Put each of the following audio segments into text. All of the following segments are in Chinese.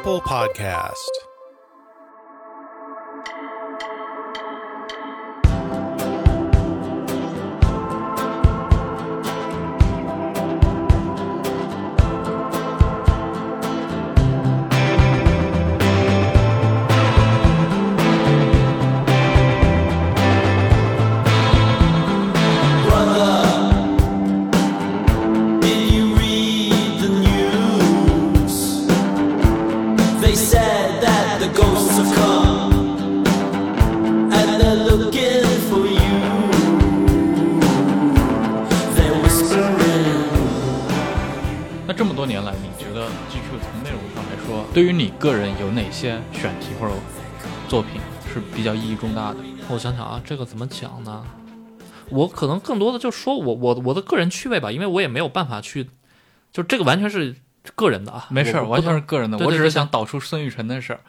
Ample Podcast. 些选题或者作品是比较意义重大的？我想想啊，这个怎么讲呢？我可能更多的就说我我我的个人趣味吧，因为我也没有办法去，就这个完全是个人的啊，没事完全是个人的，对对我只是想导出孙雨辰的事儿，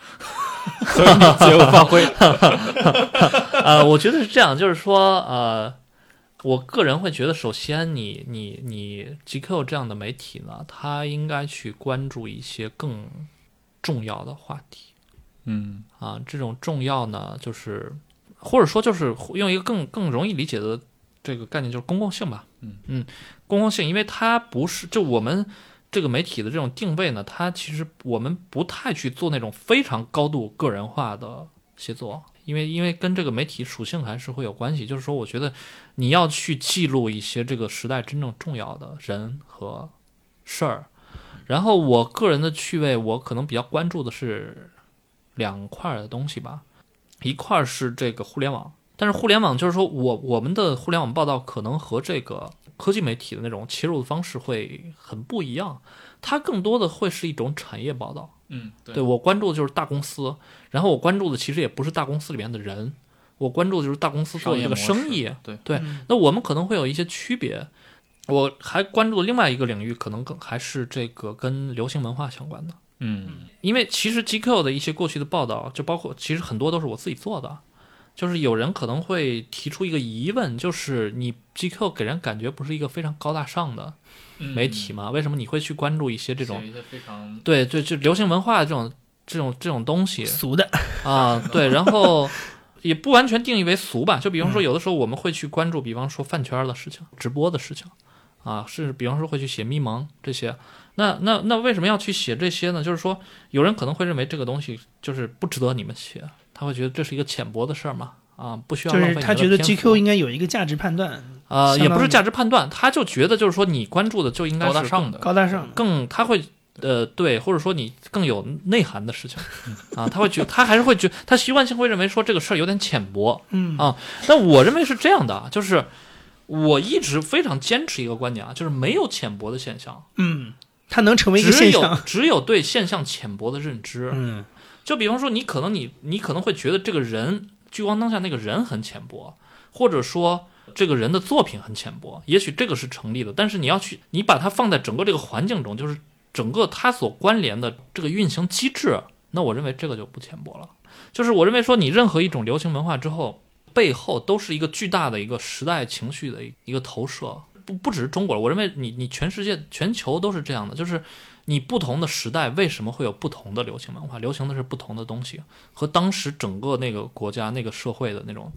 所以你自由发挥。呃，我觉得是这样，就是说，呃，我个人会觉得，首先你你你 GQ 这样的媒体呢，它应该去关注一些更重要的话题嗯啊，这种重要呢，就是或者说就是用一个更更容易理解的这个概念，就是公共性吧。嗯嗯，公共性，因为它不是就我们。这个媒体的这种定位呢，它其实我们不太去做那种非常高度个人化的写作，因为因为跟这个媒体属性还是会有关系。就是说，我觉得你要去记录一些这个时代真正重要的人和事儿。然后我个人的趣味，我可能比较关注的是两块儿的东西吧，一块儿是这个互联网，但是互联网就是说我我们的互联网报道可能和这个科技媒体的那种切入的方式会很不一样，它更多的会是一种产业报道。嗯，对对我关注的就是大公司，然后我关注的其实也不是大公司里面的人，我关注的就是大公司做的这个生意。对对，那我们可能会有一些区别。我还关注的另外一个领域，可能更还是这个跟流行文化相关的，嗯因为其实 GQ 的一些过去的报道，就包括其实很多都是我自己做的。就是有人可能会提出一个疑问，就是你 GQ 给人感觉不是一个非常高大上的媒体吗？为什么你会去关注一些这种一些非常对对，就流行文化这种这种这种东西俗的，啊，对，然后 也不完全定义为俗吧。就比方说，有的时候我们会去关注，比方说饭圈的事情、直播的事情啊，甚至比方说会去写迷蒙这些。那那那为什么要去写这些呢？就是说，有人可能会认为这个东西就是不值得你们写，他会觉得这是一个浅薄的事儿嘛。啊，不需要就是浪费他觉得 GQ 应该有一个价值判断，呃，也不是价值判断，他就觉得就是说你关注的就应该是高大上的。高大上。更他会呃对，或者说你更有内涵的事情啊，他会觉他还是会觉他习惯性会认为说这个事儿有点浅薄，嗯啊，那我认为是这样的，就是我一直非常坚持一个观点啊，就是没有浅薄的现象，嗯，它能成为一个只有现象。只有对现象浅薄的认知。嗯就比方说，你可能你你可能会觉得这个人聚光灯下那个人很浅薄，或者说这个人的作品很浅薄，也许这个是成立的。但是你要去你把它放在整个这个环境中，就是整个它所关联的这个运行机制，那我认为这个就不浅薄了。就是我认为说，你任何一种流行文化之后，背后都是一个巨大的一个时代情绪的一个投射，不不只是中国，我认为你你全世界全球都是这样的，就是你不同的时代为什么会有不同的流行文化？流行的是不同的东西，和当时整个那个国家、那个社会的那种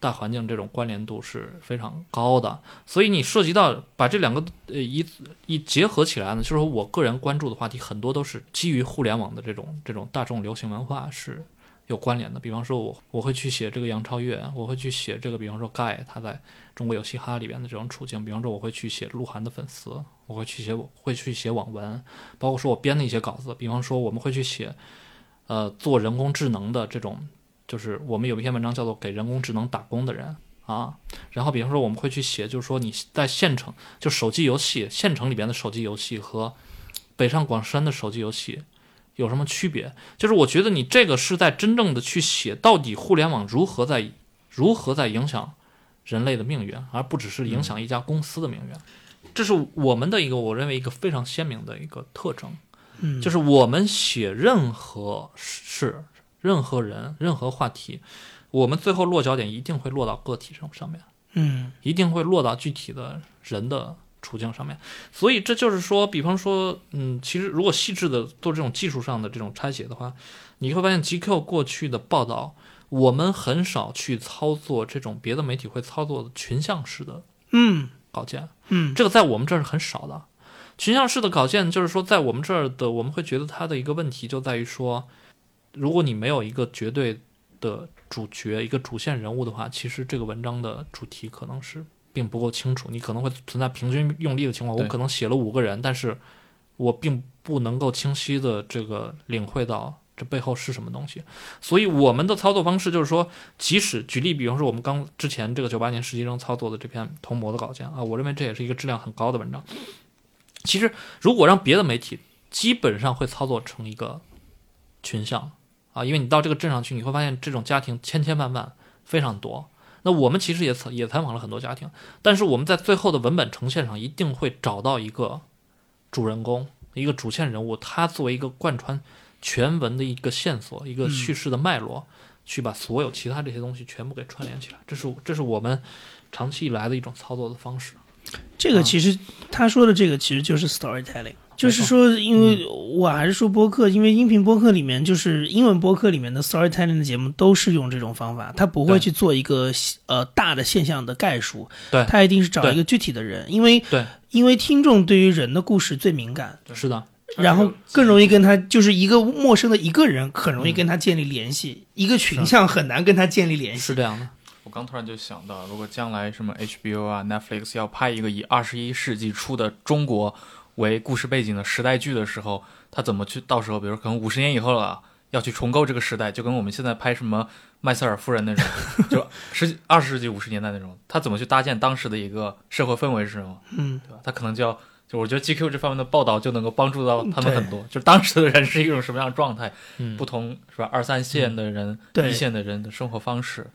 大环境这种关联度是非常高的。所以你涉及到把这两个呃一一结合起来呢，就是说我个人关注的话题很多都是基于互联网的这种这种大众流行文化是有关联的。比方说我我会去写这个杨超越，我会去写这个，比方说盖他在中国有嘻哈里边的这种处境，比方说我会去写鹿晗的粉丝，我会去写会去写网文，包括说我编的一些稿子，比方说我们会去写，呃，做人工智能的这种，就是我们有一篇文章叫做《给人工智能打工的人》啊，然后比方说我们会去写，就是说你在县城就手机游戏，县城里边的手机游戏和北上广深的手机游戏有什么区别？就是我觉得你这个是在真正的去写到底互联网如何在如何在影响人类的命运，而不只是影响一家公司的命运。这是我们的一个我认为一个非常鲜明的一个特征。嗯，就是我们写任何事、任何人、任何话题，我们最后落脚点一定会落到个体上上面，嗯一定会落到具体的人的处境上面。所以这就是说，比方说，嗯，其实如果细致的做这种技术上的这种拆解的话，你会发现 GQ 过去的报道，我们很少去操作这种别的媒体会操作的群像式的嗯稿件。嗯，这个在我们这儿是很少的。群像式的稿件，就是说在我们这儿的，我们会觉得它的一个问题就在于说，如果你没有一个绝对的主角、一个主线人物的话，其实这个文章的主题可能是并不够清楚，你可能会存在平均用力的情况。我可能写了五个人，但是我并不能够清晰的这个领会到这背后是什么东西。所以我们的操作方式就是说，即使举例，比方说我们刚之前这个九八年实习生操作的这篇同模的稿件啊，我认为这也是一个质量很高的文章。其实如果让别的媒体，基本上会操作成一个群像啊，因为你到这个镇上去，你会发现这种家庭千千万万，非常多。那我们其实也采也采访了很多家庭，但是我们在最后的文本呈现上一定会找到一个主人公，一个主线人物，他作为一个贯穿全文的一个线索，一个叙事的脉络，去把所有其他这些东西全部给串联起来。这是这是我们长期以来的一种操作的方式。这个其实他说的这个其实就是 storytelling，就是说，因为我还是说播客，因为音频播客里面就是英文播客里面的 storytelling 的节目都是用这种方法，他不会去做一个呃大的现象的概述，对。他一定是找一个具体的人，因为对，因为听众对于人的故事最敏感，是的，然后更容易跟他就是一个陌生的一个人很容易跟他建立联系，一个群像很难跟他建立联系。是这样的。我刚突然就想到，如果将来什么 HBO 啊、Netflix 要拍一个以二十一世纪初的中国为故事背景的时代剧的时候，他怎么去？到时候，比如可能五十年以后了，要去重构这个时代，就跟我们现在拍什么麦瑟尔夫人那种，就十几二十世纪五十年代那种，他怎么去搭建当时的一个社会氛围是什么？嗯，对吧？他可能就要，就我觉得 GQ 这方面的报道就能够帮助到他们很多，就当时的人是一种什么样的状态，嗯，不同是吧？二三线的人、对一线的人的生活方式。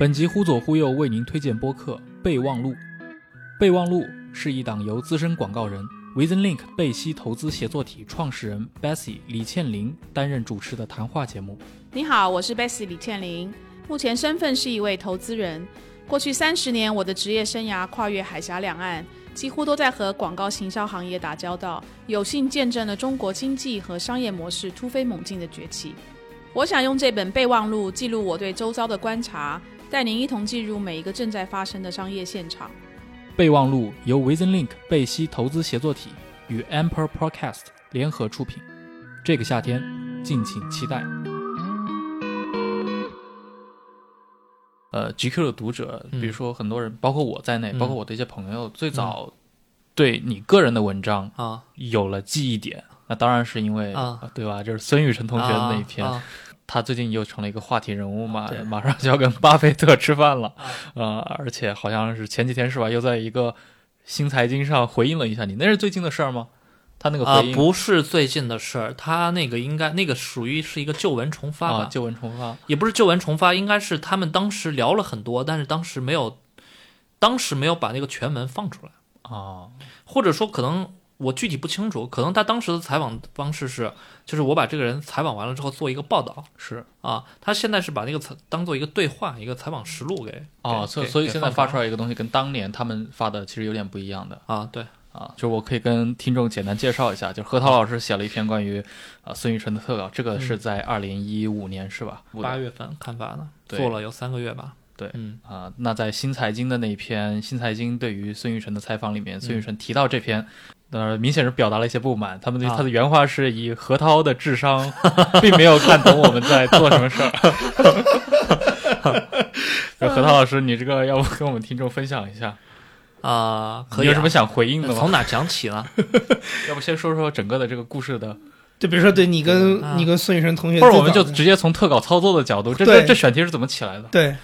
本集忽左忽右为您推荐播客《备忘录》。备忘录是一档由资深广告人 VisionLink 贝西投资协作体创始人 Bessie 李倩玲担任主持的谈话节目。你好，我是 Bessie 李倩玲，目前身份是一位投资人。过去三十年，我的职业生涯跨越海峡两岸，几乎都在和广告行销行业打交道，有幸见证了中国经济和商业模式突飞猛进的崛起。我想用这本备忘录记录我对周遭的观察，带您一同进入每一个正在发生的商业现场。备忘录由 VisionLink 贝西投资协作体与 Amper Podcast 联合出品。这个夏天，敬请期待。呃，GQ 的读者，嗯比如说很多人，包括我在内，嗯包括我的一些朋友，最早对你个人的文章啊有了记忆点，那当然是因为，啊呃对吧？就是孙雨辰同学的那一篇，啊他最近又成了一个话题人物嘛对，马上就要跟巴菲特吃饭了，呃，而且好像是前几天是吧，又在一个新财经上回应了一下你，那是最近的事儿吗？他那个啊回应、不是最近的事儿，他那个应该那个属于是一个旧闻重发吧，啊，旧闻重发，也不是旧闻重发，应该是他们当时聊了很多，但是当时没有，当时没有把那个全文放出来，啊，或者说可能我具体不清楚，可能他当时的采访方式是，就是我把这个人采访完了之后做一个报道是。啊，他现在是把那个采当做一个对话，一个采访实录给哦，给给所以所以现在发出来一个东西跟当年他们发的其实有点不一样的啊，对，啊，就是我可以跟听众简单介绍一下，就是何涛老师写了一篇关于啊孙雨晨的特稿，这个是在二零一五年是吧？八月份刊发的，做了有三个月吧，对嗯。啊、那在新财经的那一篇新财经对于孙玉晨的采访里面，孙玉晨提到这篇，呃，明显是表达了一些不满。他们的、啊他的原话是以何涛的智商，并没有看懂我们在做什么事儿。就何涛老师，你这个要不跟我们听众分享一下？啊，可以、啊。你有什么想回应的吗？从哪讲起呢？要不先说说整个的这个故事的，就比如说，对你跟、啊你跟孙雨晨同学或者我们就直接从特稿操作的角度，这这这选题是怎么起来的？对，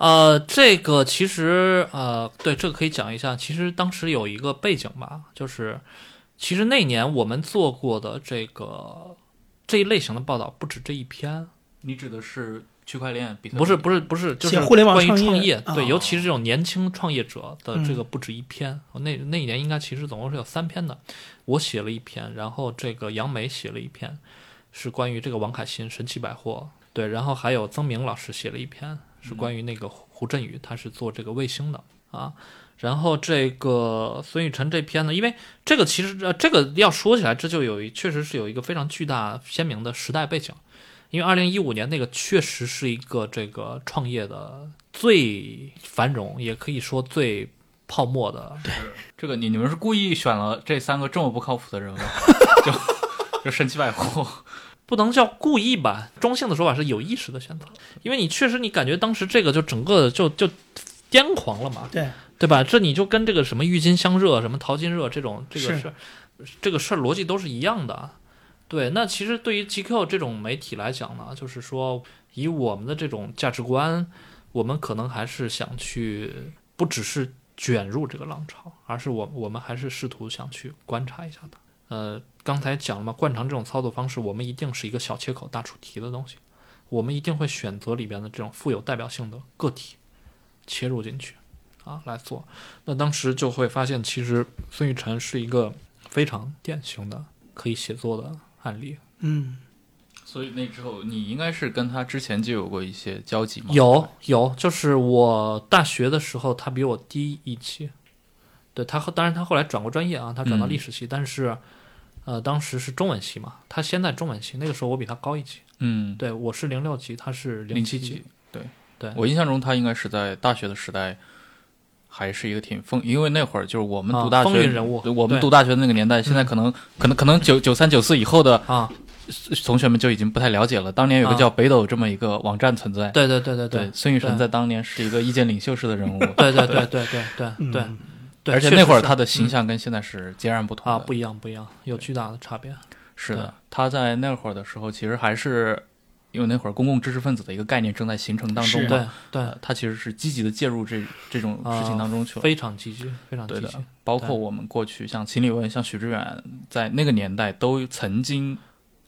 呃，这个其实呃，对，这个可以讲一下。其实当时有一个背景吧，就是其实那年我们做过的这个这一类型的报道不止这一篇，你指的是区块链？比特不是不是不是，就是互联网关于创业创业，对，哦尤其是这种年轻创业者的这个嗯不止一篇。那那一年应该其实总共是有三篇的，我写了一篇，然后这个杨梅写了一篇，是关于这个王凯欣神奇百货，对，然后还有曾明老师写了一篇，是关于那个胡振宇他是做这个卫星的啊。然后这个孙雨晨这篇呢，因为这个其实呃，这个要说起来，这就有一确实是有一个非常巨大鲜明的时代背景，因为二零一五年那个确实是一个这个创业的最繁荣，也可以说最泡沫的。这个你你们是故意选了这三个这么不靠谱的人吗？就 就神奇百货，不能叫故意吧，中性的说法是有意识的选择，因为你确实你感觉当时这个就整个就就癫狂了嘛，对，对吧？这你就跟这个什么郁金香热、什么淘金热这种这个是事儿，这个事儿逻辑都是一样的。对，那其实对于 GQ 这种媒体来讲呢，就是说以我们的这种价值观，我们可能还是想去，不只是卷入这个浪潮，而是我我们还是试图想去观察一下它。呃，刚才讲了嘛，惯常这种操作方式，我们一定是一个小切口大出题的东西，我们一定会选择里边的这种富有代表性的个体切入进去啊来做。那当时就会发现，其实孙雨晨是一个非常典型的可以写作的案例。嗯，所以那之后你应该是跟他之前就有过一些交集吗？有有，就是我大学的时候，他比我低一期。对他后，当然他后来转过专业啊，他转到历史系，但是，呃，当时是中文系嘛，他先在中文系，那个时候我比他高一级。嗯，对我是零六级，他是零七级级。。对对我印象中他应该是在大学的时代，还是一个挺风，因为那会儿就是我们啊读大学、风云人物我们读大学的那个年代，现在可能、可能可能九九三九四以后的啊，同学们就已经不太了解了。当年有个啊叫北斗这么一个网站存在，对对对对对，孙雨晨在当年是一个意见领袖式的人物，对对对对对对嗯而且那会儿他的形象跟现在是截然不同的啊不一样不一样，有巨大的差别。是的，他在那会儿的时候，其实还是因为那会儿公共知识分子的一个概念正在形成当中是对嘛，对，呃他其实是积极的介入这这种事情当中去了。非常积极，非常积对的极。，包括我们过去像秦理文、像许知远，在那个年代都曾经，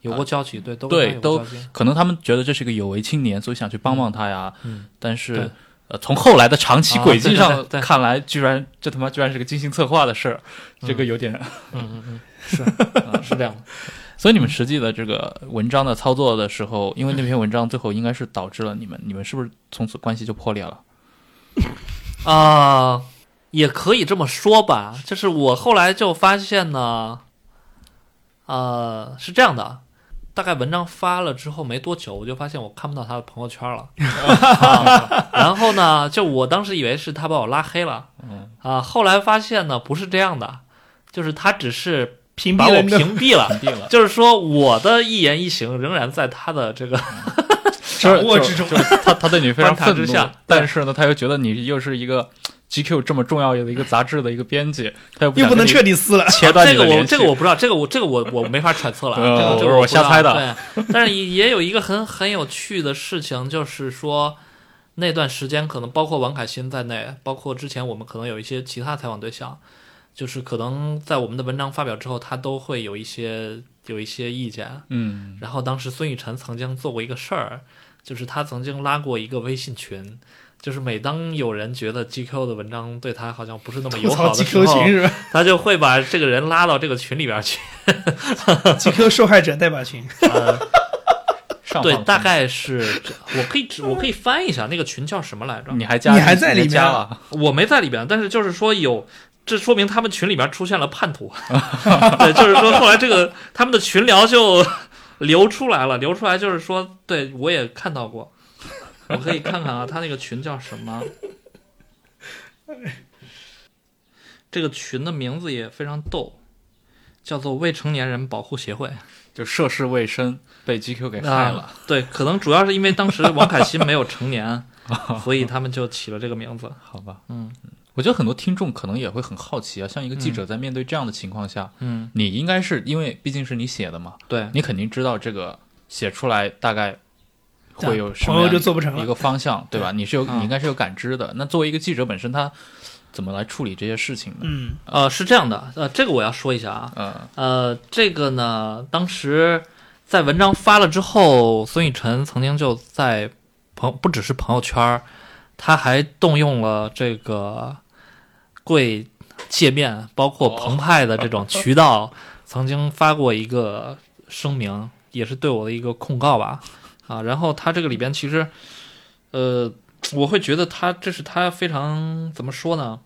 有过交集，对，都对都可能他们觉得这是一个有为青年，所以想去帮帮他呀。嗯，但是对，呃，从后来的长期啊轨迹上看来，居然这他妈居然是个精心策划的事儿，这个嗯有点。嗯嗯 嗯，是啊是这样的。所以你们实际的这个文章的操作的时候，因为那篇文章最后应该是导致了你们，你们是不是从此关系就破裂了？啊、也可以这么说吧。就是我后来就发现呢，呃，是这样的，大概文章发了之后没多久，我就发现我看不到他的朋友圈了。啊、然后呢，就我当时以为是他把我拉黑了，嗯啊，后来发现呢不是这样的，就是他只是屏把我蔽了 屏蔽了。就是说，我的一言一行仍然在他的这个掌握之中。他他对你非常愤怒，但是呢，他又觉得你又是一个 GQ 这么重要的一个杂志的一个编辑，他又不又不能彻底撕了，切断这个我这个我不知道，这个我这个我我没法揣测了这个这我我瞎猜的对，但是也也有一个很很有趣的事情，就是说那段时间可能包括王凯欣在内，包括之前我们可能有一些其他采访对象，就是可能在我们的文章发表之后，他都会有一些有一些意见。嗯然后当时孙雨辰曾经做过一个事儿，就是他曾经拉过一个微信群。就是每当有人觉得 GQ 的文章对他好像不是那么友好的时候，他就会把这个人拉到这个群里边去。？GQ 受害者代表群，呃，对，大概是这我可以我可以翻一下那个群叫什么来着？你还加你还在里面加了，我没在里边，但是就是说有，这说明他们群里边出现了叛徒。对，就是说后来这个他们的群聊就流出来了，流出来就是说，对我也看到过，我可以看看啊，他那个群叫什么？这个群的名字也非常逗，叫做未成年人保护协会。就涉世未深，被 GQ 给害了。啊。对，可能主要是因为当时王凯欣没有成年，所以他们就起了这个名字。好吧，嗯我觉得很多听众可能也会很好奇啊，像一个记者在面对这样的情况下，嗯，你应该是因为毕竟是你写的嘛，对，你肯定知道这个写出来大概会有什朋友么就做不成了。一个方向，对吧？你是有嗯你应该是有感知的。那作为一个记者本身，他怎么来处理这些事情呢？嗯，呃，是这样的，呃，这个我要说一下啊，嗯呃，这个呢，当时在文章发了之后，孙雨晨曾经就在朋不只是朋友圈，他还动用了这个贵界面，包括澎湃的这种 渠道，曾经发过一个声明，也是对我的一个控告吧，啊，然后他这个里边其实，呃，我会觉得他这是他非常怎么说呢？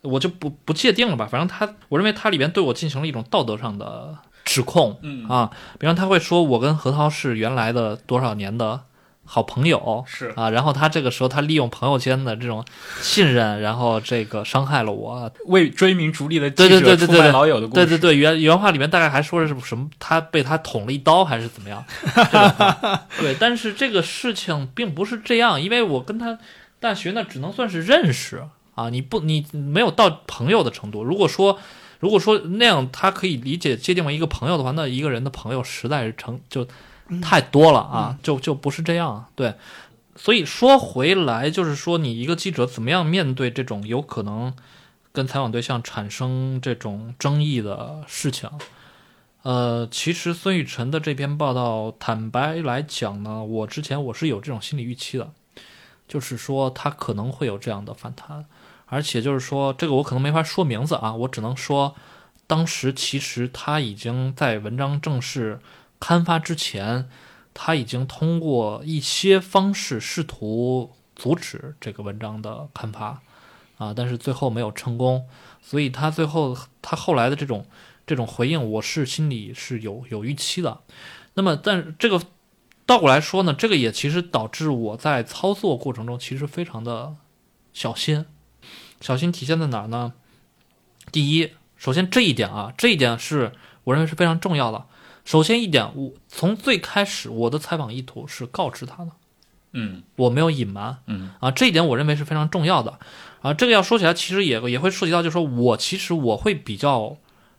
我就不不界定了吧，反正他，我认为他里边对我进行了一种道德上的指控，嗯啊，比方他会说我跟何涛是原来的多少年的好朋友，是啊，然后他这个时候他利用朋友间的这种信任，然后这个伤害了我，为追名逐利的对记者出卖对对对对老友的故事。对对对，原原话里面大概还说的是什么？他被他捅了一刀还是怎么样？对，但是这个事情并不是这样，因为我跟他大学那只能算是认识啊，你不你没有到朋友的程度。如果说如果说那样，他可以理解界定为一个朋友的话，那一个人的朋友实在是成就太多了啊，就就不是这样。对，所以说回来就是说，你一个记者怎么样面对这种有可能跟采访对象产生这种争议的事情？呃，其实孙雨晨的这篇报道，坦白来讲呢，我之前我是有这种心理预期的，就是说他可能会有这样的反弹，而且就是说这个我可能没法说名字啊，我只能说，当时其实他已经在文章正式刊发之前，他已经通过一些方式试图阻止这个文章的刊发，啊，但是最后没有成功，所以他最后他后来的这种这种回应，我是心里是有有预期的。那么，但这个倒过来说呢，这个也其实导致我在操作过程中其实非常的小心。小心体现在哪儿呢？第一，首先这一点啊，这一点是我认为是非常重要的。首先一点，我从最开始我的采访意图是告知他的，嗯。我没有隐瞒，嗯。啊，这一点我认为是非常重要的。啊。这个要说起来，其实也也会涉及到，就是说我其实我会比较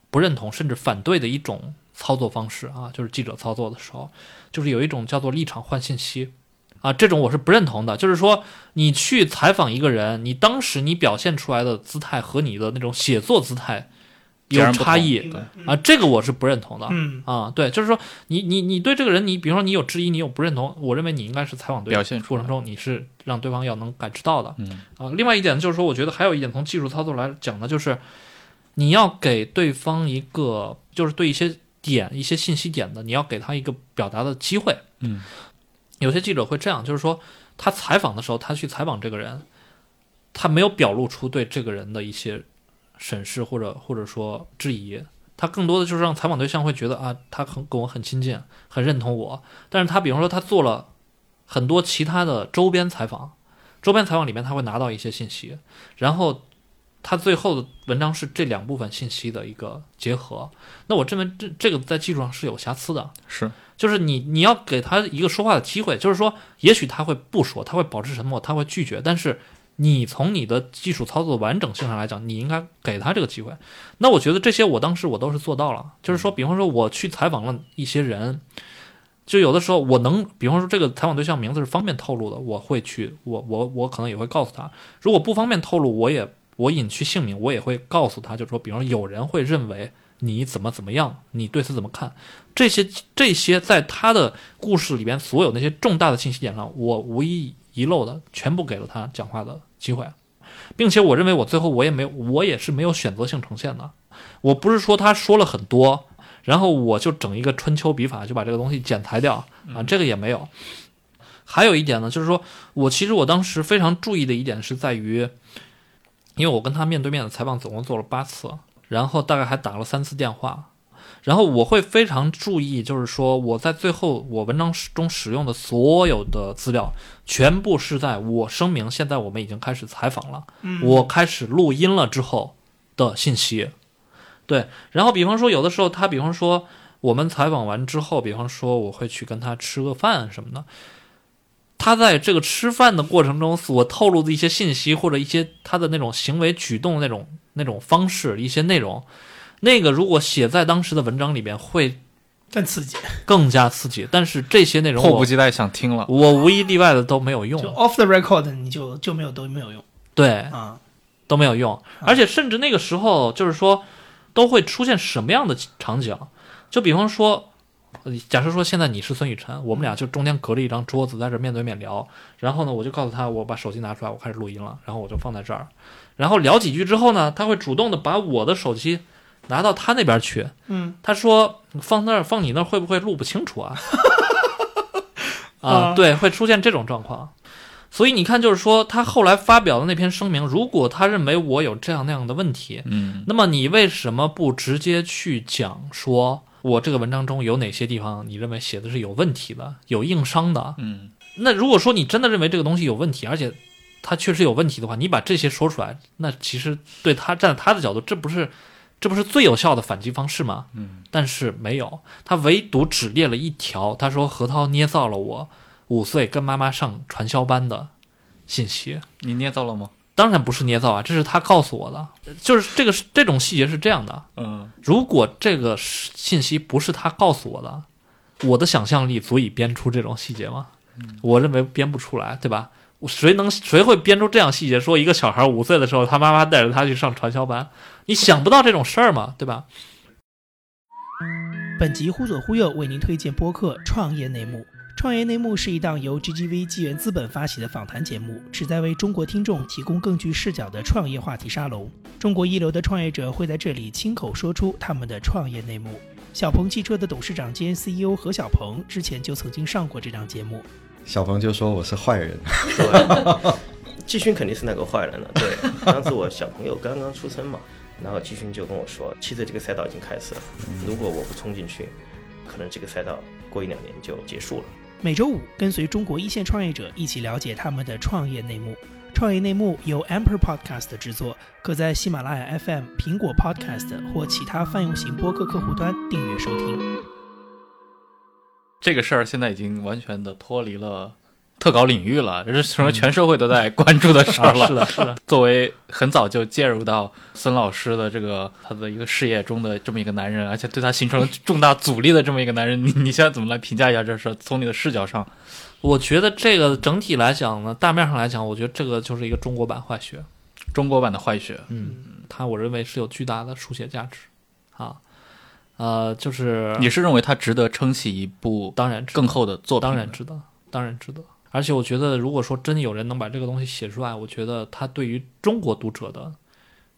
不认同甚至反对的一种操作方式啊，就是记者操作的时候，就是有一种叫做立场换信息。啊，这种我是不认同的。就是说，你去采访一个人，你当时你表现出来的姿态和你的那种写作姿态有差异对啊，这个我是不认同的。嗯啊，对，就是说你你你对这个人，你比如说你有质疑，你有不认同，我认为你应该是采访对表现出来过程中，你是让对方要能感知到的。嗯啊，另外一点就是说，我觉得还有一点从技术操作来讲呢，就是你要给对方一个，就是对一些点、一些信息点的，你要给他一个表达的机会。嗯，有些记者会这样，就是说他采访的时候，他去采访这个人，他没有表露出对这个人的一些审视或者或者说质疑，他更多的就是让采访对象会觉得啊，他很跟我很亲近，很认同我。但是他比方说他做了很多其他的周边采访，周边采访里面他会拿到一些信息，然后他最后的文章是这两部分信息的一个结合。那我认为这这个在技术上是有瑕疵的，是就是你你要给他一个说话的机会，就是说，也许他会不说，他会保持沉默，他会拒绝，但是你从你的技术操作完整性上来讲，你应该给他这个机会。那我觉得这些我当时我都是做到了，就是说，比方说我去采访了一些人，就有的时候我能，比方说这个采访对象名字是方便透露的，我会去，我我我可能也会告诉他，如果不方便透露，我也我隐去姓名，我也会告诉他，就是说，比方说有人会认为你怎么怎么样，你对此怎么看？这些这些在他的故事里边所有那些重大的信息点上，我无一遗漏的全部给了他讲话的机会，并且我认为我最后我也没有，我也是没有选择性呈现的。我不是说他说了很多，然后我就整一个春秋笔法就把这个东西剪裁掉啊，这个也没有。还有一点呢，就是说我其实我当时非常注意的一点是在于，因为我跟他面对面的采访总共做了八次，然后大概还打了三次电话，然后我会非常注意，就是说我在最后我文章中使用的所有的资料，全部是在我声明现在我们已经开始采访了，我开始录音了之后的信息。对，然后比方说有的时候他，比方说我们采访完之后，比方说我会去跟他吃个饭什么的，他在这个吃饭的过程中所透露的一些信息或者一些他的那种行为举动那种那种方式一些内容，那个如果写在当时的文章里面会更刺激，更加刺激，但是这些内容我迫不及待想听了。我无一例外的都没有用就，off the record 你就就没有都没有用对，啊。都没有用，而且甚至那个时候就是说，都会出现什么样的场景？就比方说，呃假设说现在你是孙雨晨，我们俩就中间隔着一张桌子在这面对面聊，然后呢，我就告诉他我把手机拿出来，我开始录音了，然后我就放在这儿，然后聊几句之后呢，他会主动的把我的手机拿到他那边去，嗯，他说放那儿放你那儿会不会录不清楚啊？啊，啊对，会出现这种状况。所以你看，就是说他后来发表的那篇声明，如果他认为我有这样那样的问题，嗯，那么你为什么不直接去讲说我这个文章中有哪些地方你认为写的是有问题的、有硬伤的？嗯，那如果说你真的认为这个东西有问题，而且他确实有问题的话，你把这些说出来，那其实对他站在他的角度，这不是这不是最有效的反击方式吗？嗯，但是没有，他唯独只列了一条，他说何涛捏造了我五岁跟妈妈上传销班的信息。你捏造了吗？当然不是捏造啊，这是他告诉我的，就是这个是这种细节是这样的，嗯，如果这个信息不是他告诉我的，我的想象力足以编出这种细节吗？我认为编不出来，对吧？谁能谁会编出这样细节？说一个小孩五岁的时候，他妈妈带着他去上传销班，你想不到这种事儿吗？对吧？本集忽左忽右为您推荐播客《创业内幕》。《创业内幕》是一档由 GGV 纪元资本发起的访谈节目，旨在为中国听众提供更具视角的创业话题沙龙。中国一流的创业者会在这里亲口说出他们的创业内幕。小鹏汽车的董事长兼 CEO 何小鹏之前就曾经上过这档节目。小鹏就说我是坏人，对，季勋肯定是那个坏人了。对，当时我小朋友刚刚出生嘛，然后季勋就跟我说，其实这个赛道已经开始了，如果我不冲进去，可能这个赛道过一两年就结束了。每周五跟随中国一线创业者一起了解他们的创业内幕。创业内幕由 Amper Podcast 制作，可在喜马拉雅 FM、苹果 Podcast 或其他泛用型播客客户端订阅收听。这个事儿现在已经完全的脱离了特稿领域了，这是成为全社会都在关注的事儿了。是的，是的，作为很早就介入到孙老师的这个他的一个事业中的这么一个男人，而且对他形成了重大阻力的这么一个男人，你 你现在怎么来评价一下这事儿？从你的视角上，我觉得这个整体来讲呢，大面上来讲，我觉得这个就是一个中国版坏学。中国版的坏学，嗯，他我认为是有巨大的书写价值啊。呃，就是你是认为他值得撑起一部当然更厚的作品？当然值得，当然值得。而且我觉得，如果说真有人能把这个东西写出来，我觉得他对于中国读者的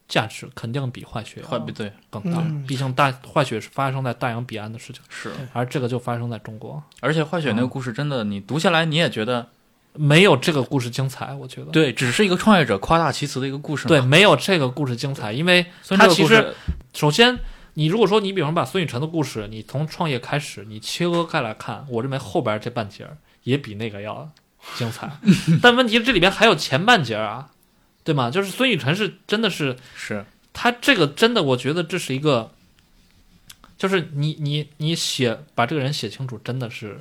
价值肯定比坏血要对，更大。嗯毕竟大坏血是发生在大洋彼岸的事情，是，而这个就发生在中国，而且坏血那个故事真的，你读下来你也觉得没有这个故事精彩。我觉得，对，只是一个创业者夸大其词的一个故事。对，没有这个故事精彩，因为所以这个故它其实首先，你如果说你比方把孙雨晨的故事，你从创业开始，你切割开来看，我认为后边这半截儿也比那个要精彩。但问题是这里边还有前半截啊，对吗？就是孙雨晨是真的是是他这个真的，我觉得这是一个，就是你你你写把这个人写清楚，真的是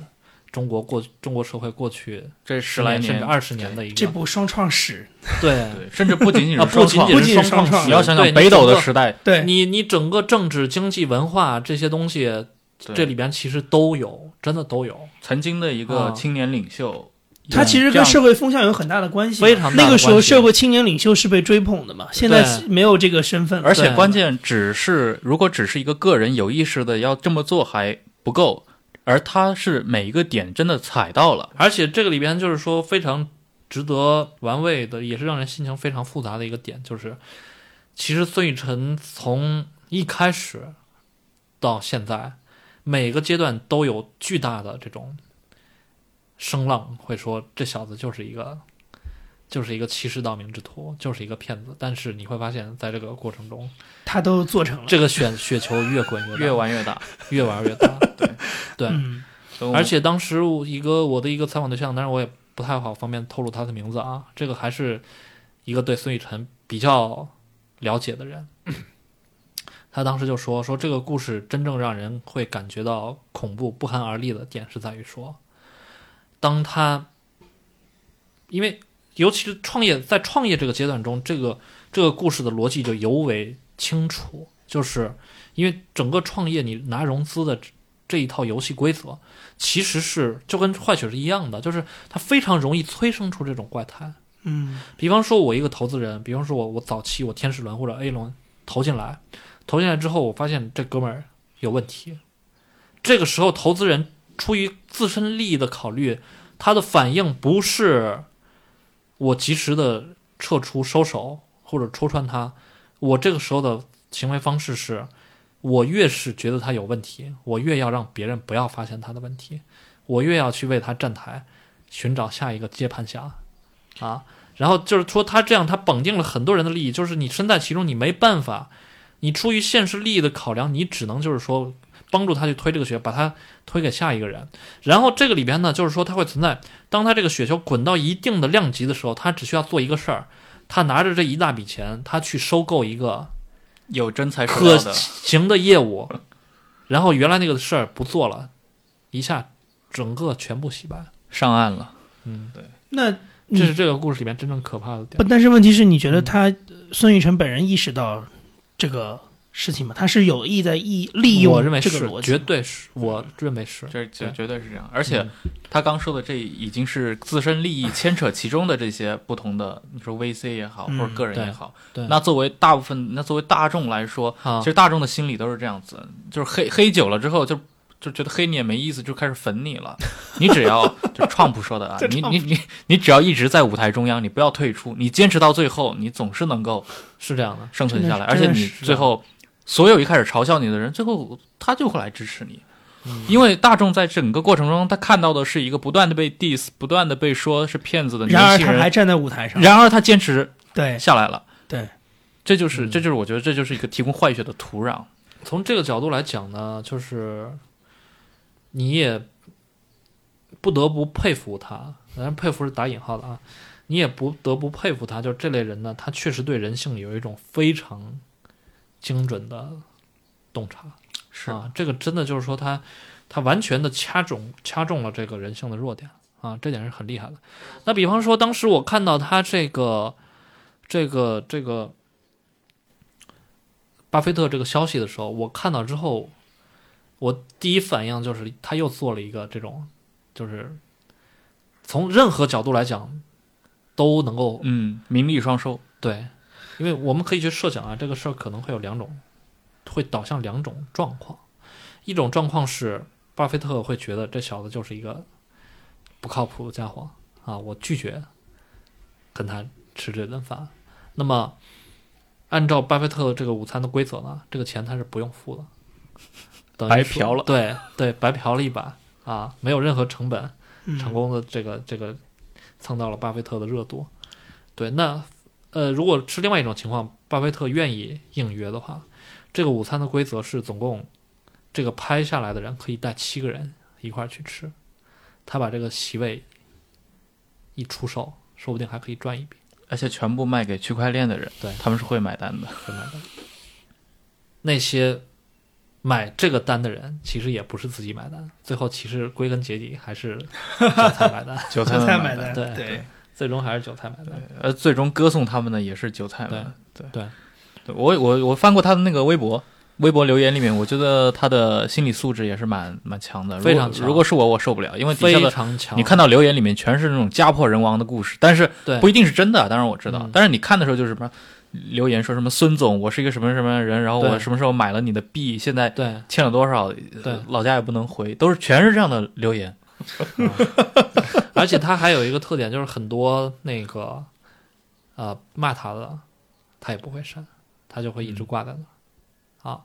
中国过中国社会过去这十来年甚至二十年的一个这部双创史，对对，甚至不仅仅 啊，是不仅仅不仅双创史，是双创你要想想北斗的时代，对你你整个政治、经济、文化这些东西，这里边其实都有，真的都有，曾经的一个啊青年领袖，它其实跟社会风向有很大的关系。非常大那个时候，社会青年领袖是被追捧的嘛，现在没有这个身份了。而且关键只是，如果只是一个个人有意识的要这么做还不够，而他是每一个点真的踩到了，而且这个里边就是说非常值得玩味的，也是让人心情非常复杂的一个点，就是其实孙雨晨从一开始到现在，每个阶段都有巨大的这种声浪，会说这小子就是一个。就是一个欺世盗名之徒，就是一个骗子。但是你会发现在这个过程中，他都做成了。这个选雪球越滚越大，越玩越大。越玩越大。对对，而且当时我一个我的一个采访对象，当然我也不太好方便透露他的名字啊，这个还是一个对孙雨晨比较了解的人。他当时就说说这个故事真正让人会感觉到恐怖不寒而栗的点是在于说，当他因为尤其是创业在创业这个阶段中，这个这个故事的逻辑就尤为清楚，就是因为整个创业你拿融资的这一套游戏规则，其实是就跟坏血是一样的，就是它非常容易催生出这种怪胎。嗯，比方说，我一个投资人，比方说我我早期我天使轮或者 A 轮投进来，投进来之后，我发现这哥们儿有问题。这个时候，投资人出于自身利益的考虑，他的反应不是我及时的撤出、收手或者戳穿他，我这个时候的行为方式是，我越是觉得他有问题，我越要让别人不要发现他的问题，我越要去为他站台，寻找下一个接盘侠。啊。然后就是说他这样，他绑定了很多人的利益，就是你身在其中，你没办法，你出于现实利益的考量，你只能就是说帮助他去推这个雪，把他推给下一个人。然后这个里边呢，就是说它会存在，当他这个雪球滚到一定的量级的时候，他只需要做一个事儿，他拿着这一大笔钱，他去收购一个有真材实的，行的业务，然后原来那个事儿不做了，一下整个全部洗白。上岸了。嗯，对那这是这个故事里面真正可怕的不，点。但是问题是你觉得他孙玉成本人意识到这个事情嘛？他是有意在意利用我认为是这个逻，辑绝对是，我认为是。这这绝对是这样，而且嗯他刚说的这已经是自身利益牵扯其中的这些不同的，你说 VC 也好，嗯或者个人也好，对那作为大部分，那作为大众来说，啊其实大众的心理都是这样子，就是黑黑久了之后就。就觉得黑你也没意思，就开始粉你了。你只要就创普说的啊，你你你你只要一直在舞台中央，你不要退出，你坚持到最后，你总是能够是这样的，生存下来。而且你最后，所有一开始嘲笑你的人，最后他就会来支持你。因为大众在整个过程中，他看到的是一个不断的被 diss、不断的被说是骗子的然而年轻人，他还站在舞台上，然而他坚持对下来了。对，这就是这就是我觉得这就是一个提供坏血的土壤。从这个角度来讲呢，就是你也不得不佩服他，当然佩服是打引号的啊，你也不得不佩服他，就是这类人呢，他确实对人性有一种非常精准的洞察。是啊，这个真的就是说他他完全的掐中掐中了这个人性的弱点啊，这点是很厉害的。那比方说，当时我看到他这个这个这个巴菲特这个消息的时候，我看到之后，我第一反应就是他又做了一个这种，就是从任何角度来讲都能够嗯，名利双收。对，因为我们可以去设想啊，这个事儿可能会有两种，会导向两种状况。一种状况是，巴菲特会觉得这小子就是一个不靠谱的家伙啊，我拒绝跟他吃这顿饭。那么，按照巴菲特这个午餐的规则呢，这个钱他是不用付的，等于白嫖了对对，白嫖了一把啊，没有任何成本，嗯成功的这个这个蹭到了巴菲特的热度。对，那呃，如果是另外一种情况，巴菲特愿意应约的话，这个午餐的规则是总共这个拍下来的人可以带七个人一块儿去吃，他把这个席位一出售，说不定还可以赚一笔。而且全部卖给区块链的人，对他们是会买单的。会买单。那些买这个单的人，其实也不是自己买单，最后其实归根结底还是韭菜买单，韭菜买菜买单，对对，最终还是韭菜买单。呃，最终歌颂他们的也是韭菜们。对对。对。我我我翻过他的那个微博，微博留言里面，我觉得他的心理素质也是蛮蛮强的，非常强。如果是我，我受不了，因为底下非的常强，你看到留言里面全是那种家破人亡的故事，但是不一定是真的，当然我知道。嗯。但是你看的时候就是什么留言说什么孙总，我是一个什么什么人，然后我什么时候买了你的币，现在欠了多少，对。老家也不能回，都是全是这样的留言。而且他还有一个特点，就是很多那个呃骂他的，他也不会删，他就会一直挂在那儿、啊。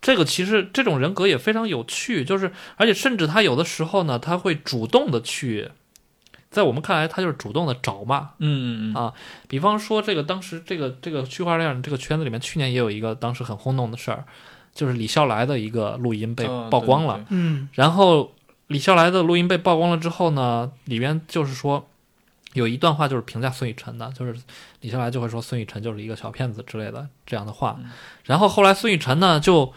这个其实这种人格也非常有趣，就是而且甚至他有的时候呢，他会主动的去，在我们看来，他就是主动的找骂。嗯嗯嗯啊比方说，这个当时这个这个区块链这个圈子里面，去年也有一个当时很轰动的事儿，就是李笑来的一个录音被哦曝光了。对对对嗯然后李笑来的录音被曝光了之后呢，里边就是说有一段话就是评价孙雨辰的，就是李笑来就会说孙雨辰就是一个小骗子之类的这样的话。然后后来孙雨辰呢就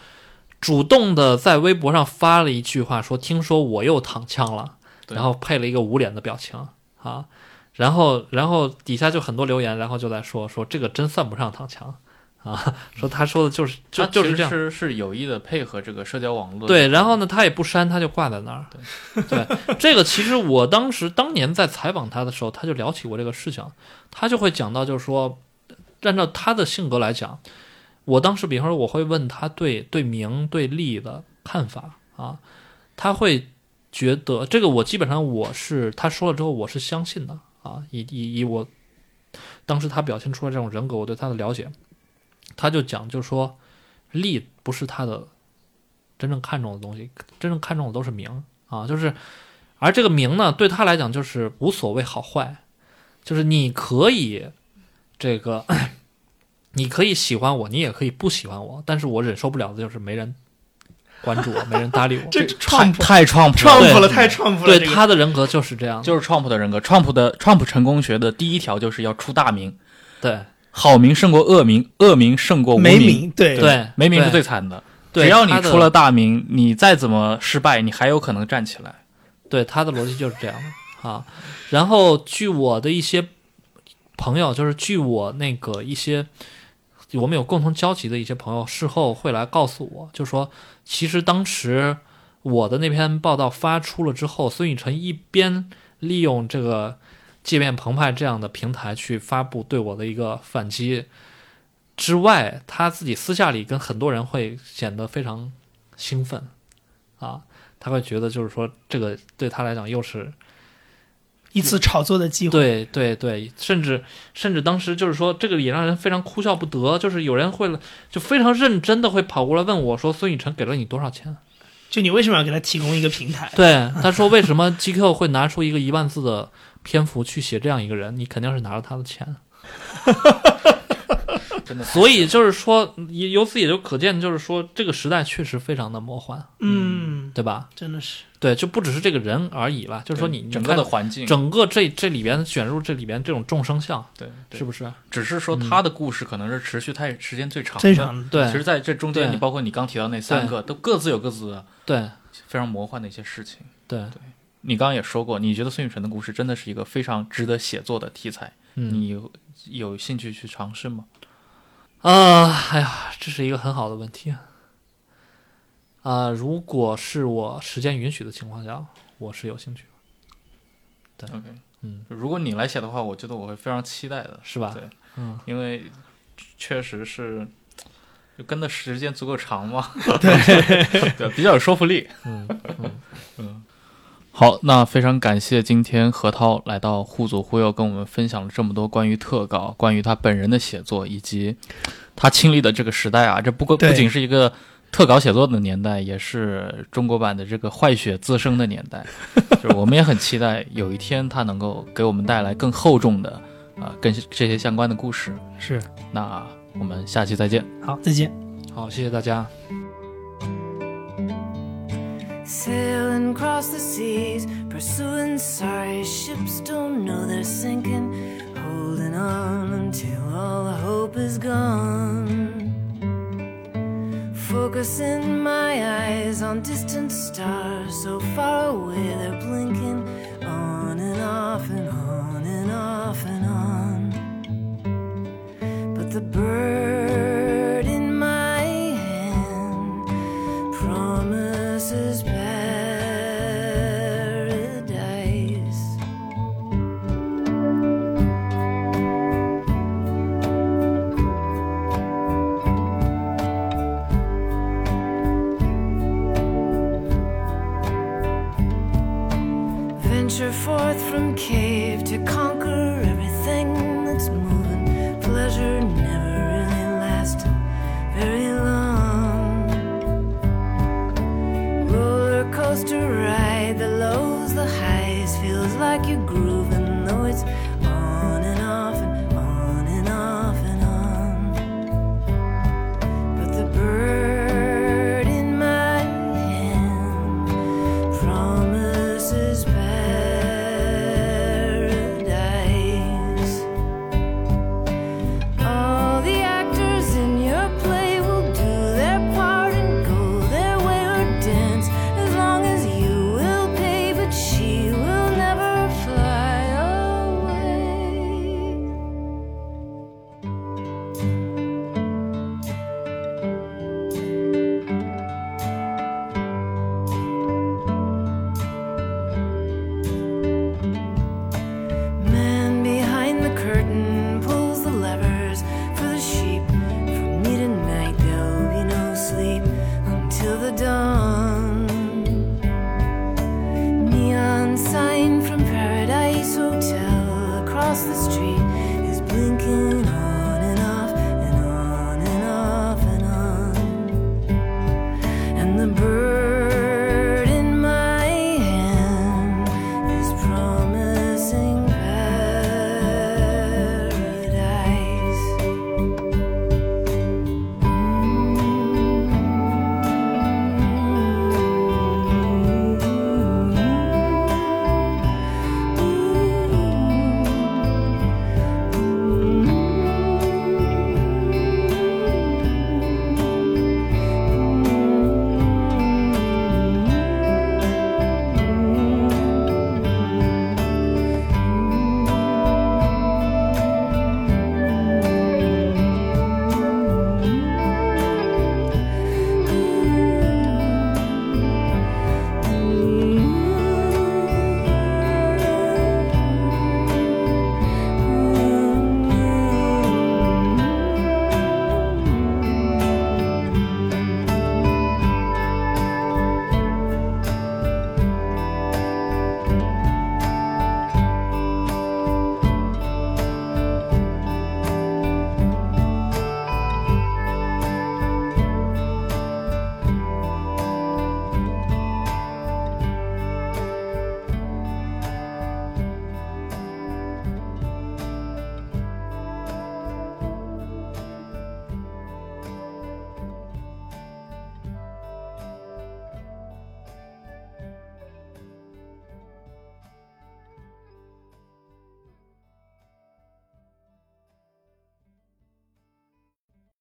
主动的在微博上发了一句话说：“听说我又躺枪了。”然后配了一个捂脸的表情啊。然后，然后底下就很多留言，然后就在说说这个真算不上躺枪啊，说他说的就是就他就是这样，是是有意的配合这个社交网络。对，然后呢，他也不删，他就挂在那儿。对，这个其实我当时当年在采访他的时候，他就聊起过这个事情，他就会讲到，就是说，按照他的性格来讲，我当时比方说我会问他对对名对利的看法啊，他会觉得这个我基本上我是他说了之后我是相信的啊，以以以我当时他表现出来这种人格，我对他的了解，他就讲就是说利不是他的真正看重的东西，真正看重的都是名啊，就是，而这个名呢，对他来讲就是无所谓好坏，就是你可以这个，你可以喜欢我，你也可以不喜欢我，但是我忍受不了的就是没人关注我，没人搭理我。这太 Trump 太 Trump 了，太 Trump 了。对他的人格就是这样，就是 Trump 的人格，Trump 的 Trump 成功学的第一条就是要出大名，对好名胜过恶名，恶名胜过无没名，对对，没名是最惨的。对只要你他的出了大名，你再怎么失败，你还有可能站起来。对，他的逻辑就是这样的啊。然后据我的一些朋友，就是据我那个一些我们有共同交集的一些朋友，事后会来告诉我，就说其实当时我的那篇报道发出了之后，孙雨晨一边利用这个界面澎湃这样的平台去发布对我的一个反击之外，他自己私下里跟很多人会显得非常兴奋啊。他会觉得就是说，这个对他来讲又是一次炒作的机会。对对对，甚至甚至当时就是说，这个也让人非常哭笑不得。就是有人会了，就非常认真的会跑过来问我说：“孙雨晨给了你多少钱就你为什么要给他提供一个平台？”？对，他说：“为什么 GQ 会拿出一个一万字的篇幅去写这样一个人？你肯定是拿了他的钱。”真的，所以就是说，由由此也就可见，就是说这个时代确实非常的魔幻，嗯，对吧？真的是。对，就不只是这个人而已了，就是说你整个的环境，整个这这里边卷入这里边这种众生相，对，是不是？只是说他的故事可能是持续太时间最长的，最长对其实在这中间，你包括你刚提到那三个，都各自有各自的对非常魔幻的一些事情。对，你刚刚也说过，你觉得孙雨晨的故事真的是一个非常值得写作的题材，嗯。你有有兴趣去尝试吗？啊，哎呀，这是一个很好的问题啊、如果是我时间允许的情况下，我是有兴趣的，OK，嗯，如果你来写的话，我觉得我会非常期待的，是吧？对，嗯，因为确实是就跟的时间足够长嘛，对，比较有说服力。嗯。嗯好，那非常感谢今天何涛来到互左互右，跟我们分享了这么多关于特稿、关于他本人的写作，以及他亲历的这个时代啊。这不过不仅是一个特稿写作的年代，也是中国版的这个坏血滋生的年代。就是我们也很期待有一天他能够给我们带来更厚重的啊、跟这些相关的故事。是。那我们下期再见。好，再见。好，谢谢大家。Sailing across the seas, pursuing sorry ships, don't know they're sinking. Holding on until all hope is gone. Focusing my eyes on distant stars, so far away they're blinking. On and off and on and off and on. But the bird